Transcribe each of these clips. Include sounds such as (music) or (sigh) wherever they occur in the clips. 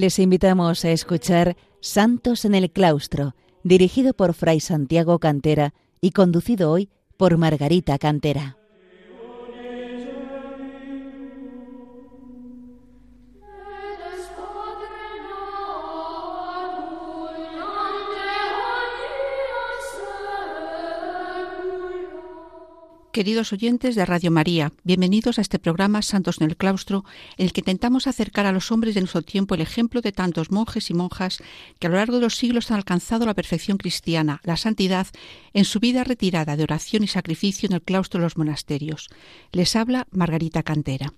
Les invitamos a escuchar Santos en el Claustro, dirigido por Fray Santiago Cantera y conducido hoy por Margarita Cantera. Queridos oyentes de Radio María, bienvenidos a este programa Santos en el Claustro, en el que intentamos acercar a los hombres de nuestro tiempo el ejemplo de tantos monjes y monjas que a lo largo de los siglos han alcanzado la perfección cristiana, la santidad, en su vida retirada de oración y sacrificio en el claustro de los monasterios. Les habla Margarita Cantera.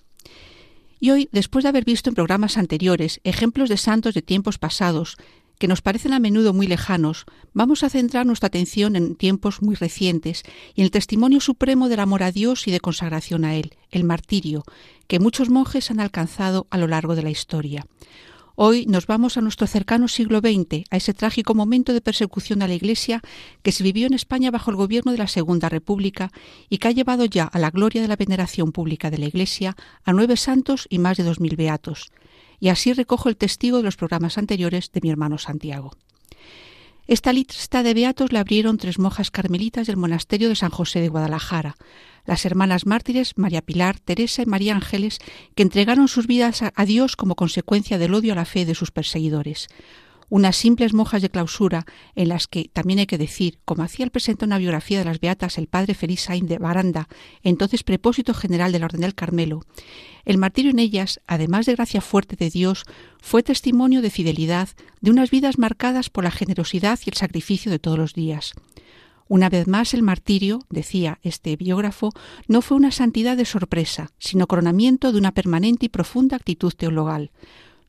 Y hoy, después de haber visto en programas anteriores ejemplos de santos de tiempos pasados, que nos parecen a menudo muy lejanos, vamos a centrar nuestra atención en tiempos muy recientes y en el testimonio supremo del amor a Dios y de consagración a Él, el martirio, que muchos monjes han alcanzado a lo largo de la historia. Hoy nos vamos a nuestro cercano siglo XX, a ese trágico momento de persecución a la Iglesia que se vivió en España bajo el gobierno de la Segunda República y que ha llevado ya a la gloria de la veneración pública de la Iglesia a nueve santos y más de dos mil beatos y así recojo el testigo de los programas anteriores de mi hermano Santiago. Esta lista de beatos la abrieron tres monjas carmelitas del monasterio de San José de Guadalajara, las hermanas mártires María Pilar, Teresa y María Ángeles, que entregaron sus vidas a Dios como consecuencia del odio a la fe de sus perseguidores unas simples monjas de clausura en las que, también hay que decir, como hacía el presente una biografía de las Beatas el padre Feliz Sainz de Baranda, entonces prepósito general de la Orden del Carmelo, el martirio en ellas, además de gracia fuerte de Dios, fue testimonio de fidelidad, de unas vidas marcadas por la generosidad y el sacrificio de todos los días. Una vez más el martirio, decía este biógrafo, no fue una santidad de sorpresa, sino coronamiento de una permanente y profunda actitud teologal.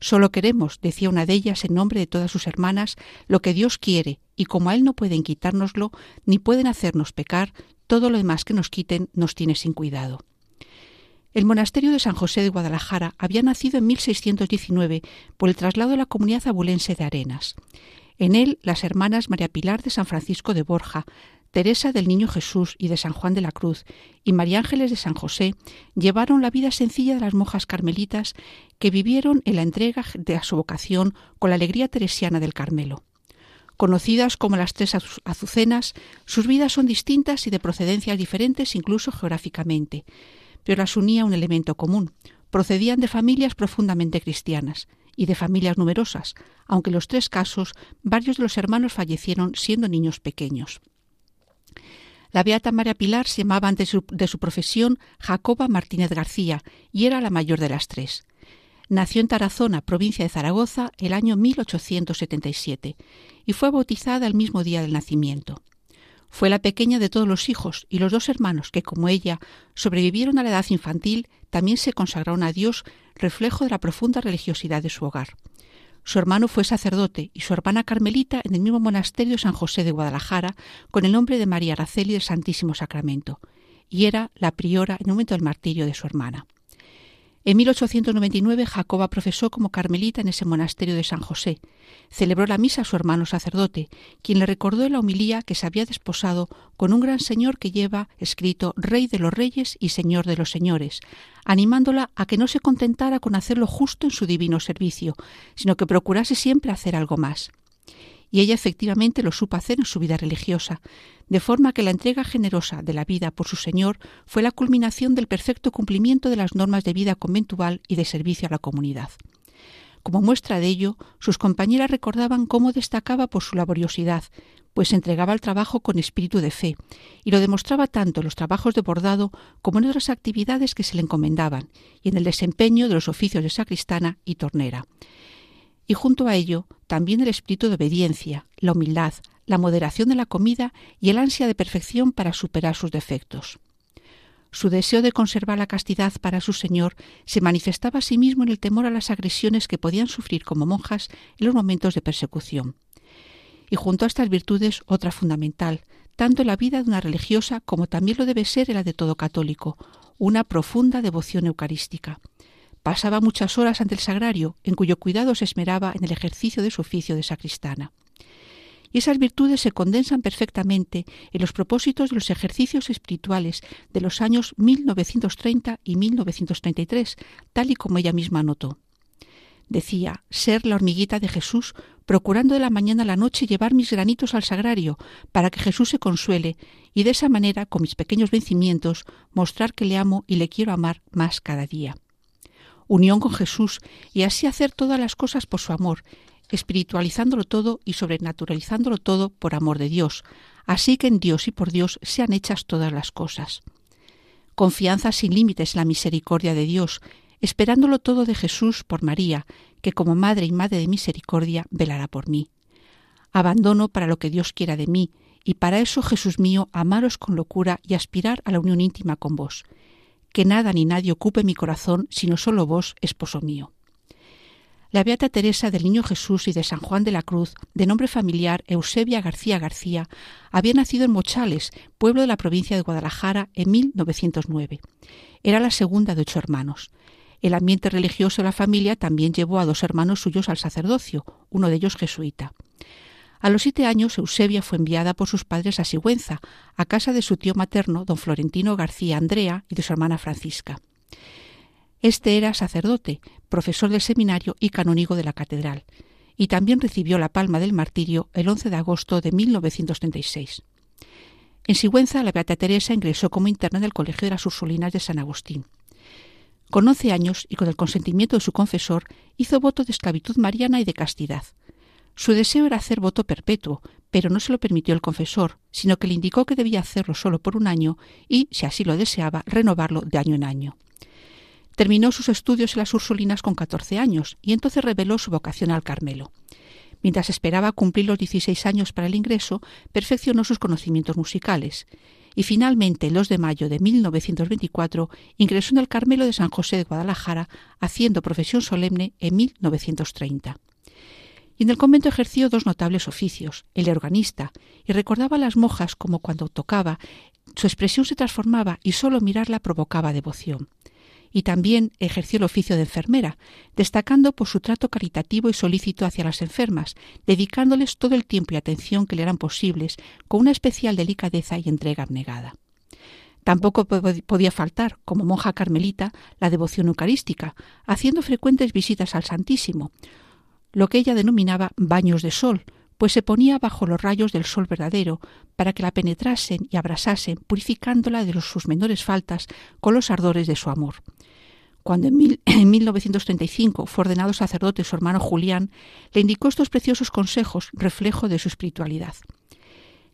Solo queremos, decía una de ellas en nombre de todas sus hermanas, lo que Dios quiere, y como a Él no pueden quitárnoslo, ni pueden hacernos pecar, todo lo demás que nos quiten nos tiene sin cuidado. El monasterio de San José de Guadalajara había nacido en 1619 por el traslado de la comunidad abulense de Arenas. En él, las hermanas María Pilar de San Francisco de Borja, Teresa del Niño Jesús y de San Juan de la Cruz y María Ángeles de San José llevaron la vida sencilla de las monjas carmelitas que vivieron en la entrega de su vocación con la alegría teresiana del Carmelo. Conocidas como las tres azucenas, sus vidas son distintas y de procedencias diferentes incluso geográficamente, pero las unía un elemento común. Procedían de familias profundamente cristianas y de familias numerosas, aunque en los tres casos varios de los hermanos fallecieron siendo niños pequeños. La beata María Pilar se llamaba antes de su profesión Jacoba Martínez García y era la mayor de las tres. Nació en Tarazona, provincia de Zaragoza, el año 1877 y fue bautizada el mismo día del nacimiento. Fue la pequeña de todos los hijos y los dos hermanos que, como ella, sobrevivieron a la edad infantil, también se consagraron a Dios, reflejo de la profunda religiosidad de su hogar. Su hermano fue sacerdote y su hermana Carmelita en el mismo monasterio San José de Guadalajara con el nombre de María Araceli del Santísimo Sacramento, y era la priora en el momento del martirio de su hermana. En 1899 Jacoba profesó como carmelita en ese monasterio de San José. Celebró la misa a su hermano sacerdote, quien le recordó la homilía que se había desposado con un gran señor que lleva escrito Rey de los Reyes y Señor de los Señores, animándola a que no se contentara con hacer lo justo en su divino servicio, sino que procurase siempre hacer algo más y ella efectivamente lo supo hacer en su vida religiosa, de forma que la entrega generosa de la vida por su Señor fue la culminación del perfecto cumplimiento de las normas de vida conventual y de servicio a la comunidad. Como muestra de ello, sus compañeras recordaban cómo destacaba por su laboriosidad, pues entregaba el trabajo con espíritu de fe, y lo demostraba tanto en los trabajos de bordado como en otras actividades que se le encomendaban, y en el desempeño de los oficios de sacristana y tornera y junto a ello también el espíritu de obediencia, la humildad, la moderación de la comida y el ansia de perfección para superar sus defectos. Su deseo de conservar la castidad para su Señor se manifestaba a sí mismo en el temor a las agresiones que podían sufrir como monjas en los momentos de persecución. Y junto a estas virtudes, otra fundamental, tanto en la vida de una religiosa como también lo debe ser en la de todo católico, una profunda devoción eucarística. Pasaba muchas horas ante el sagrario, en cuyo cuidado se esmeraba en el ejercicio de su oficio de sacristana. Y esas virtudes se condensan perfectamente en los propósitos de los ejercicios espirituales de los años 1930 y 1933, tal y como ella misma notó. Decía, ser la hormiguita de Jesús, procurando de la mañana a la noche llevar mis granitos al sagrario, para que Jesús se consuele, y de esa manera, con mis pequeños vencimientos, mostrar que le amo y le quiero amar más cada día. Unión con Jesús, y así hacer todas las cosas por su amor, espiritualizándolo todo y sobrenaturalizándolo todo por amor de Dios, así que en Dios y por Dios sean hechas todas las cosas. Confianza sin límites en la misericordia de Dios, esperándolo todo de Jesús por María, que como Madre y Madre de Misericordia velará por mí. Abandono para lo que Dios quiera de mí, y para eso, Jesús mío, amaros con locura y aspirar a la unión íntima con vos. Que nada ni nadie ocupe mi corazón, sino solo vos, esposo mío. La Beata Teresa del Niño Jesús y de San Juan de la Cruz, de nombre familiar Eusebia García García, había nacido en Mochales, pueblo de la provincia de Guadalajara, en 1909. Era la segunda de ocho hermanos. El ambiente religioso de la familia también llevó a dos hermanos suyos al sacerdocio, uno de ellos jesuita. A los siete años, Eusebia fue enviada por sus padres a Sigüenza, a casa de su tío materno, don Florentino García Andrea, y de su hermana Francisca. Este era sacerdote, profesor del seminario y canónigo de la catedral, y también recibió la palma del martirio el 11 de agosto de 1936. En Sigüenza, la Beata Teresa ingresó como interna en el Colegio de las Ursulinas de San Agustín. Con once años y con el consentimiento de su confesor, hizo voto de esclavitud mariana y de castidad. Su deseo era hacer voto perpetuo, pero no se lo permitió el confesor, sino que le indicó que debía hacerlo solo por un año y, si así lo deseaba, renovarlo de año en año. Terminó sus estudios en las Ursulinas con 14 años y entonces reveló su vocación al Carmelo. Mientras esperaba cumplir los 16 años para el ingreso, perfeccionó sus conocimientos musicales y finalmente, el 2 de mayo de 1924, ingresó en el Carmelo de San José de Guadalajara, haciendo profesión solemne en 1930. Y en el convento ejerció dos notables oficios, el de organista, y recordaba a las monjas como cuando tocaba, su expresión se transformaba y sólo mirarla provocaba devoción y también ejerció el oficio de enfermera, destacando por su trato caritativo y solícito hacia las enfermas, dedicándoles todo el tiempo y atención que le eran posibles, con una especial delicadeza y entrega abnegada. Tampoco podía faltar, como monja carmelita, la devoción eucarística, haciendo frecuentes visitas al Santísimo, lo que ella denominaba baños de sol, pues se ponía bajo los rayos del sol verdadero, para que la penetrasen y abrasasen, purificándola de sus menores faltas con los ardores de su amor. Cuando en, 1935 (clears throat) fue ordenado sacerdote su hermano Julián, le indicó estos preciosos consejos, reflejo de su espiritualidad.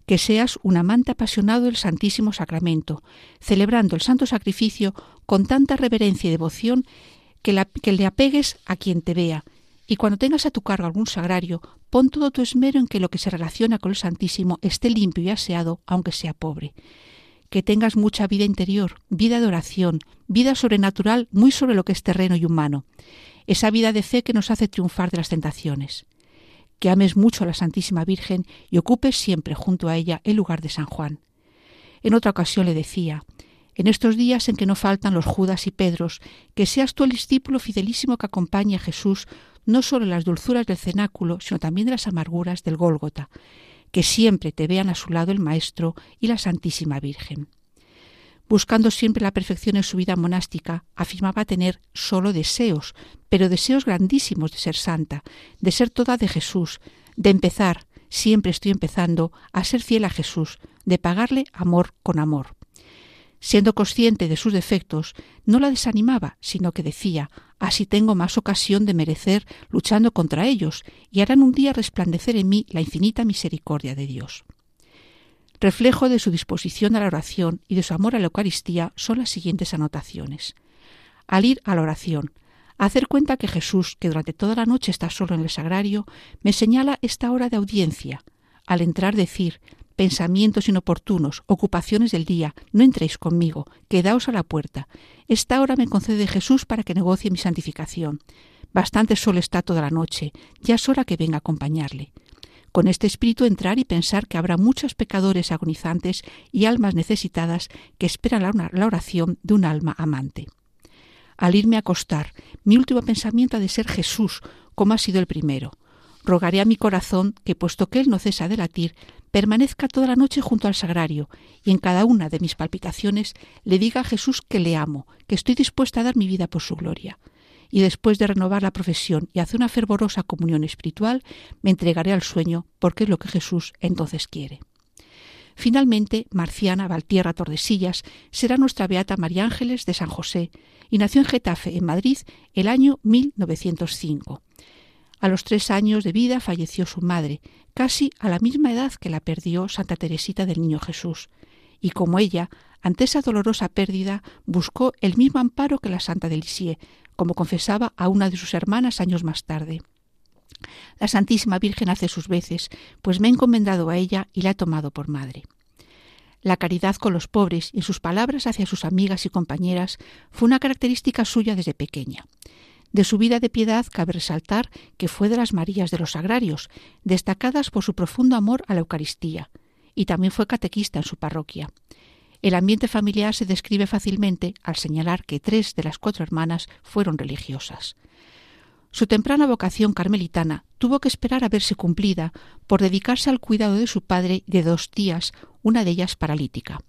Que seas un amante apasionado del Santísimo Sacramento, celebrando el santo sacrificio con tanta reverencia y devoción que, que le apegues a quien te vea, y cuando tengas a tu cargo algún sagrario, pon todo tu esmero en que lo que se relaciona con el Santísimo esté limpio y aseado, aunque sea pobre que tengas mucha vida interior, vida de oración, vida sobrenatural muy sobre lo que es terreno y humano, esa vida de fe que nos hace triunfar de las tentaciones. Que ames mucho a la Santísima Virgen y ocupes siempre junto a ella el lugar de San Juan. En otra ocasión le decía, en estos días en que no faltan los Judas y Pedros, que seas tú el discípulo fidelísimo que acompañe a Jesús no solo las dulzuras del cenáculo, sino también de las amarguras del Gólgota, que siempre te vean a su lado el Maestro y la Santísima Virgen. Buscando siempre la perfección en su vida monástica, afirmaba tener solo deseos, pero deseos grandísimos de ser santa, de ser toda de Jesús, de empezar, siempre estoy empezando, a ser fiel a Jesús, de pagarle amor con amor. Siendo consciente de sus defectos, no la desanimaba, sino que decía, así tengo más ocasión de merecer luchando contra ellos, y harán un día resplandecer en mí la infinita misericordia de Dios. Reflejo de su disposición a la oración y de su amor a la Eucaristía son las siguientes anotaciones. Al ir a la oración, hacer cuenta que Jesús, que durante toda la noche está solo en el sagrario, me señala esta hora de audiencia. Al entrar decir, pensamientos inoportunos, ocupaciones del día, no entréis conmigo, quedaos a la puerta. Esta hora me concede Jesús para que negocie mi santificación. Bastante sol está toda la noche, ya es hora que venga a acompañarle. Con este espíritu entrar y pensar que habrá muchos pecadores agonizantes y almas necesitadas que esperan la oración de un alma amante. Al irme a acostar, mi último pensamiento ha de ser Jesús, como ha sido el primero. Rogaré a mi corazón que, puesto que él no cesa de latir, permanezca toda la noche junto al sagrario y en cada una de mis palpitaciones le diga a Jesús que le amo, que estoy dispuesta a dar mi vida por su gloria. y después de renovar la profesión y hacer una fervorosa comunión espiritual, me entregaré al sueño porque es lo que Jesús entonces quiere. Finalmente, Marciana Valtierra Tordesillas será nuestra beata María Ángeles de San José y nació en Getafe, en Madrid, el año 1905. A los tres años de vida falleció su madre, casi a la misma edad que la perdió Santa Teresita del Niño Jesús, y como ella, ante esa dolorosa pérdida, buscó el mismo amparo que la Santa de Lisieux, como confesaba a una de sus hermanas años más tarde. La Santísima Virgen hace sus veces, pues me he encomendado a ella y la he tomado por madre. La caridad con los pobres y sus palabras hacia sus amigas y compañeras fue una característica suya desde pequeña. De su vida de piedad cabe resaltar que fue de las Marías de los Agrarios, destacadas por su profundo amor a la Eucaristía, y también fue catequista en su parroquia. El ambiente familiar se describe fácilmente al señalar que tres de las cuatro hermanas fueron religiosas. Su temprana vocación carmelitana tuvo que esperar a verse cumplida por dedicarse al cuidado de su padre y de dos tías, una de ellas paralítica.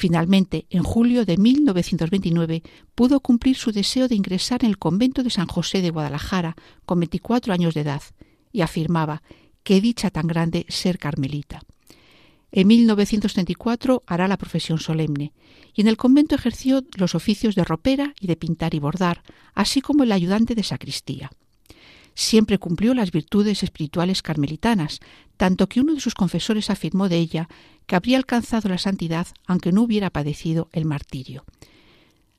Finalmente, en julio de 1929, pudo cumplir su deseo de ingresar en el convento de San José de Guadalajara con 24 años de edad, y afirmaba qué dicha tan grande ser carmelita. En 1934 hará la profesión solemne y en el convento ejerció los oficios de ropera y de pintar y bordar, así como el ayudante de sacristía. Siempre cumplió las virtudes espirituales carmelitanas, tanto que uno de sus confesores afirmó de ella que habría alcanzado la santidad aunque no hubiera padecido el martirio.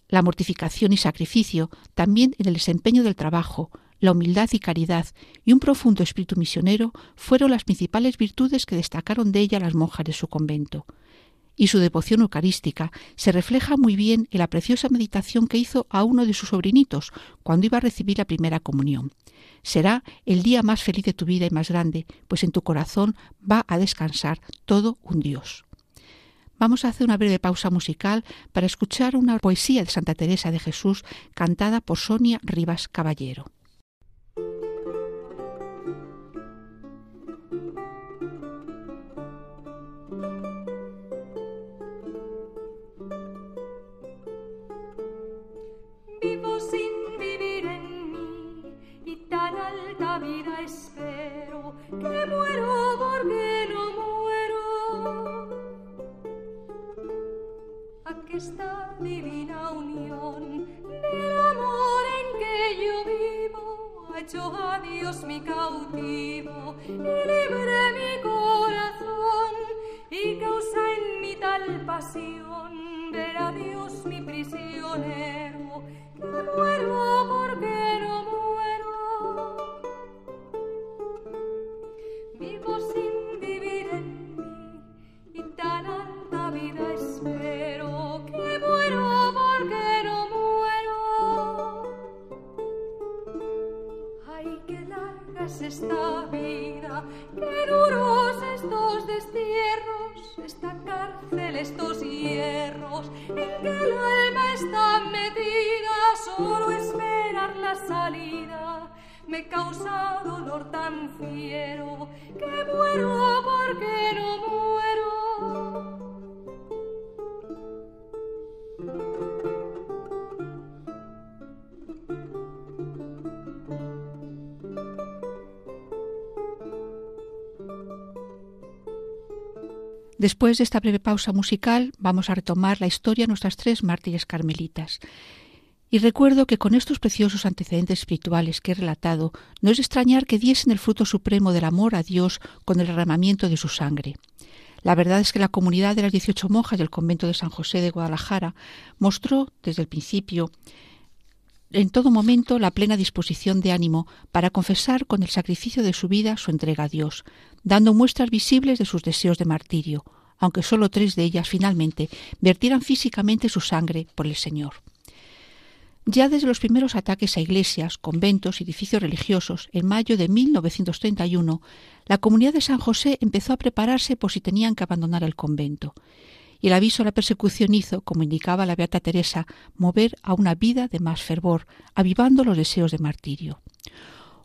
La mortificación y sacrificio, también en el desempeño del trabajo, la humildad y caridad y un profundo espíritu misionero fueron las principales virtudes que destacaron de ella las monjas de su convento. Y su devoción eucarística se refleja muy bien en la preciosa meditación que hizo a uno de sus sobrinitos cuando iba a recibir la primera comunión. Será el día más feliz de tu vida y más grande, pues en tu corazón va a descansar todo un Dios. Vamos a hacer una breve pausa musical para escuchar una poesía de Santa Teresa de Jesús cantada por Sonia Rivas Caballero. Después de esta breve pausa musical, vamos a retomar la historia de nuestras tres mártires carmelitas. Y recuerdo que con estos preciosos antecedentes espirituales que he relatado, no es extrañar que diesen el fruto supremo del amor a Dios con el derramamiento de su sangre. La verdad es que la comunidad de las 18 monjas del convento de San José de Guadalajara mostró desde el principio en todo momento la plena disposición de ánimo para confesar con el sacrificio de su vida su entrega a Dios, dando muestras visibles de sus deseos de martirio, aunque sólo tres de ellas finalmente vertieran físicamente su sangre por el Señor. Ya desde los primeros ataques a iglesias, conventos y edificios religiosos en mayo de 1931, la comunidad de San José empezó a prepararse por si tenían que abandonar el convento. Y el aviso a la persecución hizo, como indicaba la Beata Teresa, mover a una vida de más fervor, avivando los deseos de martirio.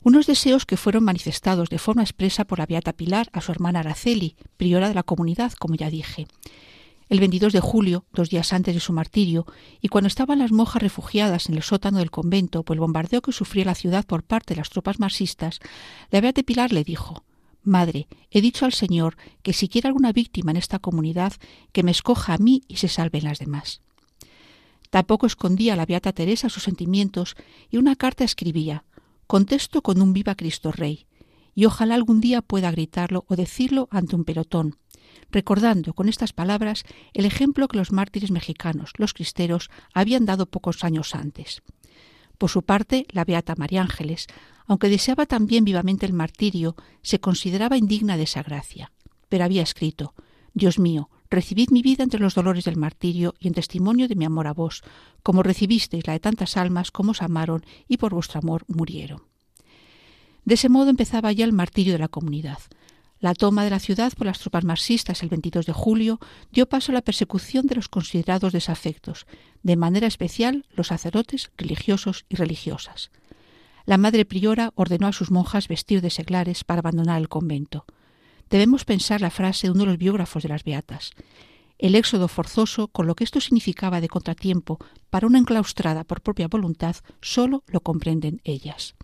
Unos deseos que fueron manifestados de forma expresa por la Beata Pilar a su hermana Araceli, priora de la comunidad, como ya dije. el 22 de julio, dos días antes de su martirio, y cuando estaban las monjas refugiadas en el sótano del convento por el bombardeo que sufría la ciudad por parte de las tropas marxistas, la Beata Pilar le dijo Madre, he dicho al Señor que si quiere alguna víctima en esta comunidad, que me escoja a mí y se salven las demás. Tampoco escondía la Beata Teresa sus sentimientos y una carta escribía Contesto con un viva Cristo Rey, y ojalá algún día pueda gritarlo o decirlo ante un pelotón, recordando con estas palabras el ejemplo que los mártires mexicanos, los cristeros, habían dado pocos años antes. Por su parte, la beata María Ángeles, aunque deseaba también vivamente el martirio, se consideraba indigna de esa gracia. Pero había escrito Dios mío, recibid mi vida entre los dolores del martirio y en testimonio de mi amor a vos, como recibisteis la de tantas almas como os amaron y por vuestro amor murieron. De ese modo empezaba ya el martirio de la comunidad. La toma de la ciudad por las tropas marxistas el 22 de julio dio paso a la persecución de los considerados desafectos, de manera especial los sacerdotes, religiosos y religiosas. La madre priora ordenó a sus monjas vestir de seglares para abandonar el convento. Debemos pensar la frase de uno de los biógrafos de las Beatas. El éxodo forzoso, con lo que esto significaba de contratiempo para una enclaustrada por propia voluntad, solo lo comprenden ellas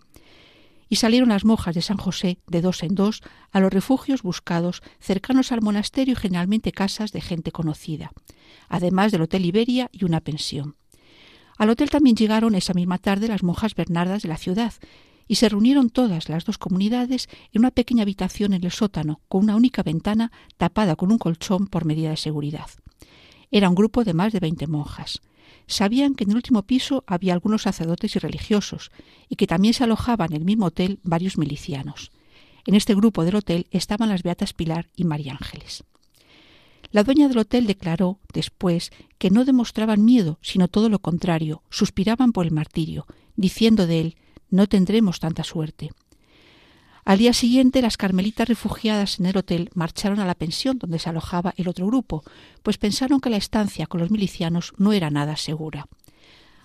y salieron las monjas de San José de dos en dos a los refugios buscados cercanos al monasterio y generalmente casas de gente conocida, además del Hotel Iberia y una pensión. Al hotel también llegaron esa misma tarde las monjas bernardas de la ciudad y se reunieron todas las dos comunidades en una pequeña habitación en el sótano con una única ventana tapada con un colchón por medida de seguridad. Era un grupo de más de veinte monjas sabían que en el último piso había algunos sacerdotes y religiosos, y que también se alojaban en el mismo hotel varios milicianos. En este grupo del hotel estaban las Beatas Pilar y María Ángeles. La dueña del hotel declaró después que no demostraban miedo, sino todo lo contrario, suspiraban por el martirio, diciendo de él no tendremos tanta suerte. Al día siguiente, las carmelitas refugiadas en el hotel marcharon a la pensión donde se alojaba el otro grupo, pues pensaron que la estancia con los milicianos no era nada segura.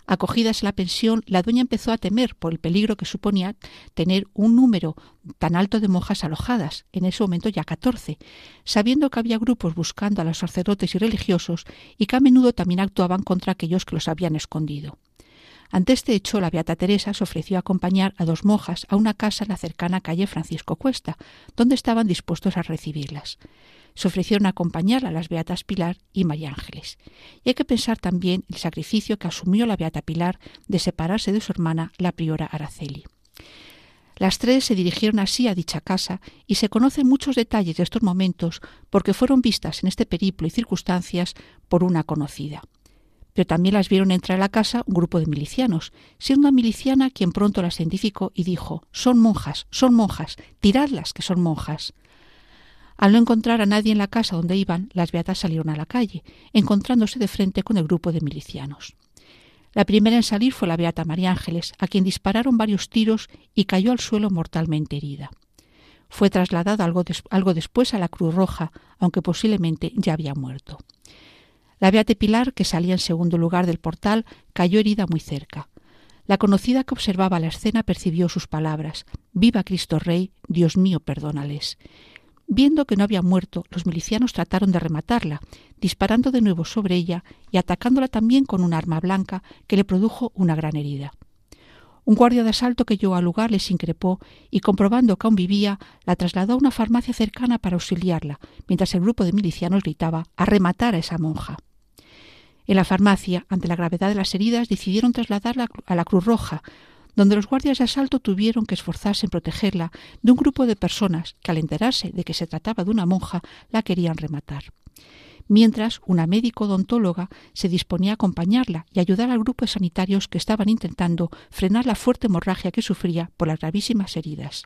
Acogidas en la pensión, la dueña empezó a temer por el peligro que suponía tener un número tan alto de monjas alojadas, en ese momento ya catorce, sabiendo que había grupos buscando a los sacerdotes y religiosos y que a menudo también actuaban contra aquellos que los habían escondido. Ante este hecho, la Beata Teresa se ofreció a acompañar a dos monjas a una casa en la cercana calle Francisco Cuesta, donde estaban dispuestos a recibirlas. Se ofrecieron a acompañar a las Beatas Pilar y María Ángeles. Y hay que pensar también el sacrificio que asumió la Beata Pilar de separarse de su hermana, la priora Araceli. Las tres se dirigieron así a dicha casa y se conocen muchos detalles de estos momentos porque fueron vistas en este periplo y circunstancias por una conocida pero también las vieron entrar a la casa un grupo de milicianos, siendo una miliciana quien pronto las identificó y dijo Son monjas, son monjas, tiradlas que son monjas. Al no encontrar a nadie en la casa donde iban, las beatas salieron a la calle, encontrándose de frente con el grupo de milicianos. La primera en salir fue la beata María Ángeles, a quien dispararon varios tiros y cayó al suelo mortalmente herida. Fue trasladada algo, algo después a la Cruz Roja, aunque posiblemente ya había muerto. La Beate Pilar, que salía en segundo lugar del portal, cayó herida muy cerca. La conocida que observaba la escena percibió sus palabras Viva Cristo Rey, Dios mío, perdónales. Viendo que no había muerto, los milicianos trataron de rematarla, disparando de nuevo sobre ella y atacándola también con un arma blanca que le produjo una gran herida. Un guardia de asalto que llegó al lugar les increpó y, comprobando que aún vivía, la trasladó a una farmacia cercana para auxiliarla, mientras el grupo de milicianos gritaba a rematar a esa monja. En la farmacia, ante la gravedad de las heridas, decidieron trasladarla a la Cruz Roja, donde los guardias de asalto tuvieron que esforzarse en protegerla de un grupo de personas que, al enterarse de que se trataba de una monja, la querían rematar. Mientras, una médico odontóloga se disponía a acompañarla y ayudar al grupo de sanitarios que estaban intentando frenar la fuerte hemorragia que sufría por las gravísimas heridas.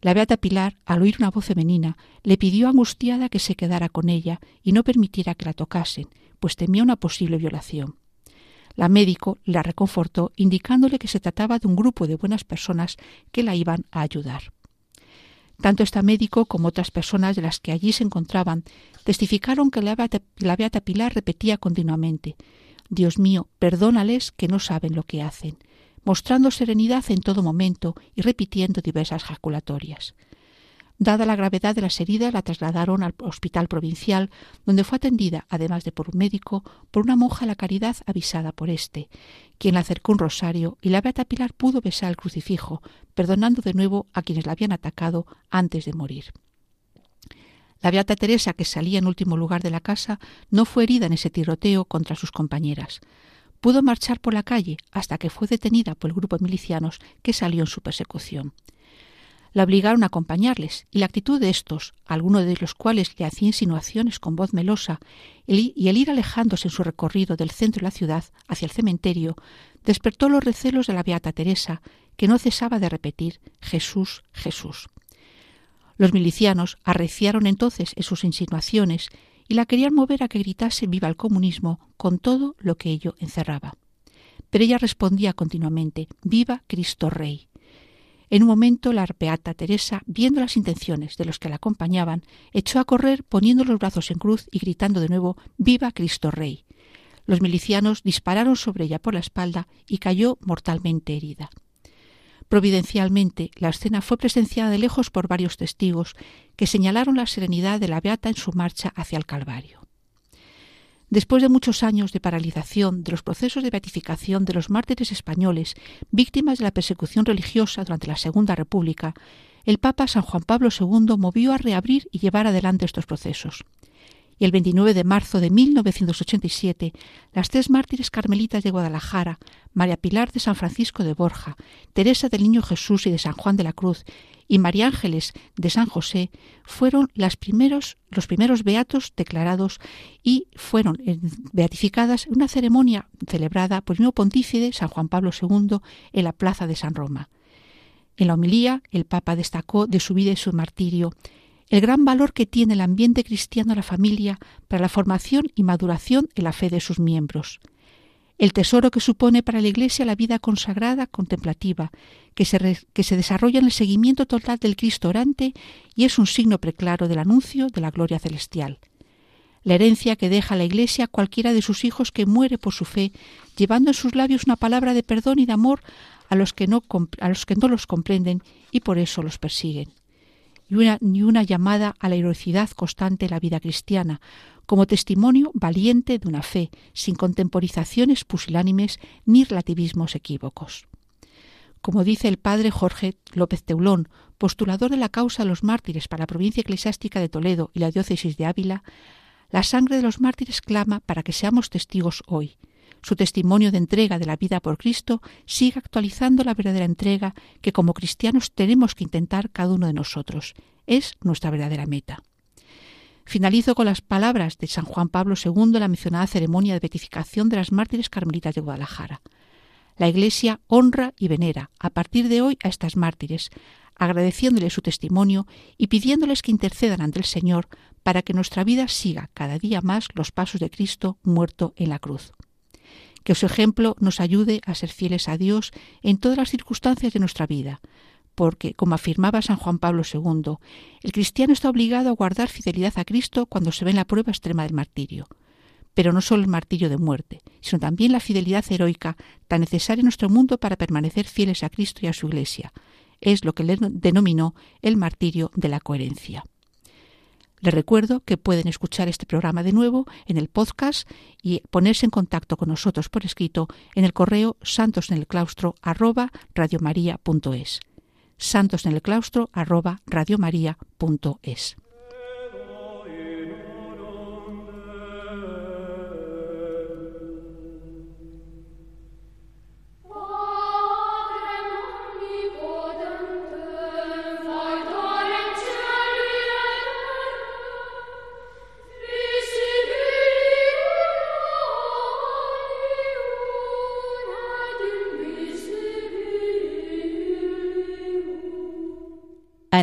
La beata Pilar, al oír una voz femenina, le pidió angustiada que se quedara con ella y no permitiera que la tocasen, pues temía una posible violación. La médico la reconfortó indicándole que se trataba de un grupo de buenas personas que la iban a ayudar. Tanto esta médico como otras personas de las que allí se encontraban testificaron que la la beata Pilar repetía continuamente Dios mío, perdónales que no saben lo que hacen, mostrando serenidad en todo momento y repitiendo diversas jaculatorias. Dada la gravedad de las heridas, la trasladaron al hospital provincial, donde fue atendida, además de por un médico, por una monja de la caridad avisada por éste, quien le acercó un rosario y la beata Pilar pudo besar el crucifijo, perdonando de nuevo a quienes la habían atacado antes de morir. La beata Teresa, que salía en último lugar de la casa, no fue herida en ese tiroteo contra sus compañeras. Pudo marchar por la calle hasta que fue detenida por el grupo de milicianos que salió en su persecución la obligaron a acompañarles, y la actitud de estos, algunos de los cuales le hacía insinuaciones con voz melosa, y el ir alejándose en su recorrido del centro de la ciudad hacia el cementerio, despertó los recelos de la beata Teresa, que no cesaba de repetir Jesús, Jesús. Los milicianos arreciaron entonces en sus insinuaciones y la querían mover a que gritase viva el comunismo con todo lo que ello encerraba. Pero ella respondía continuamente Viva Cristo Rey. En un momento la arpeata Teresa, viendo las intenciones de los que la acompañaban, echó a correr poniendo los brazos en cruz y gritando de nuevo Viva Cristo Rey. Los milicianos dispararon sobre ella por la espalda y cayó mortalmente herida. Providencialmente, la escena fue presenciada de lejos por varios testigos que señalaron la serenidad de la beata en su marcha hacia el Calvario. Después de muchos años de paralización de los procesos de beatificación de los mártires españoles víctimas de la persecución religiosa durante la Segunda República, el Papa San Juan Pablo II movió a reabrir y llevar adelante estos procesos. Y el 29 de marzo de 1987, las tres mártires carmelitas de Guadalajara, María Pilar de San Francisco de Borja, Teresa del Niño Jesús y de San Juan de la Cruz y María Ángeles de San José, fueron los primeros beatos declarados y fueron beatificadas en una ceremonia celebrada por el nuevo pontífice San Juan Pablo II en la plaza de San Roma. En la homilía, el Papa destacó de su vida y su martirio el gran valor que tiene el ambiente cristiano a la familia para la formación y maduración en la fe de sus miembros, el tesoro que supone para la Iglesia la vida consagrada contemplativa, que se, desarrolla en el seguimiento total del Cristo orante y es un signo preclaro del anuncio de la gloria celestial. La herencia que deja la Iglesia a cualquiera de sus hijos que muere por su fe, llevando en sus labios una palabra de perdón y de amor a los, que no los comprenden y por eso los persiguen y una, ni una llamada a la heroicidad constante de la vida cristiana, como testimonio valiente de una fe, sin contemporizaciones pusilánimes ni relativismos equívocos. Como dice el padre Jorge López Teulón, postulador de la causa de los mártires para la provincia eclesiástica de Toledo y la diócesis de Ávila, la sangre de los mártires clama para que seamos testigos hoy, su testimonio de entrega de la vida por Cristo sigue actualizando la verdadera entrega que como cristianos tenemos que intentar cada uno de nosotros. Es nuestra verdadera meta. Finalizo con las palabras de San Juan Pablo II en la mencionada ceremonia de beatificación de las mártires carmelitas de Guadalajara. La Iglesia honra y venera a partir de hoy a estas mártires, agradeciéndoles su testimonio y pidiéndoles que intercedan ante el Señor para que nuestra vida siga cada día más los pasos de Cristo muerto en la cruz que su ejemplo nos ayude a ser fieles a Dios en todas las circunstancias de nuestra vida, porque, como afirmaba San Juan Pablo II, el cristiano está obligado a guardar fidelidad a Cristo cuando se ve en la prueba extrema del martirio. Pero no solo el martirio de muerte, sino también la fidelidad heroica tan necesaria en nuestro mundo para permanecer fieles a Cristo y a su Iglesia. Es lo que él denominó el martirio de la coherencia. Les recuerdo que pueden escuchar este programa de nuevo en el podcast y ponerse en contacto con nosotros por escrito en el correo arroba radiomaria.es santosnelclaustro arroba radiomaria.es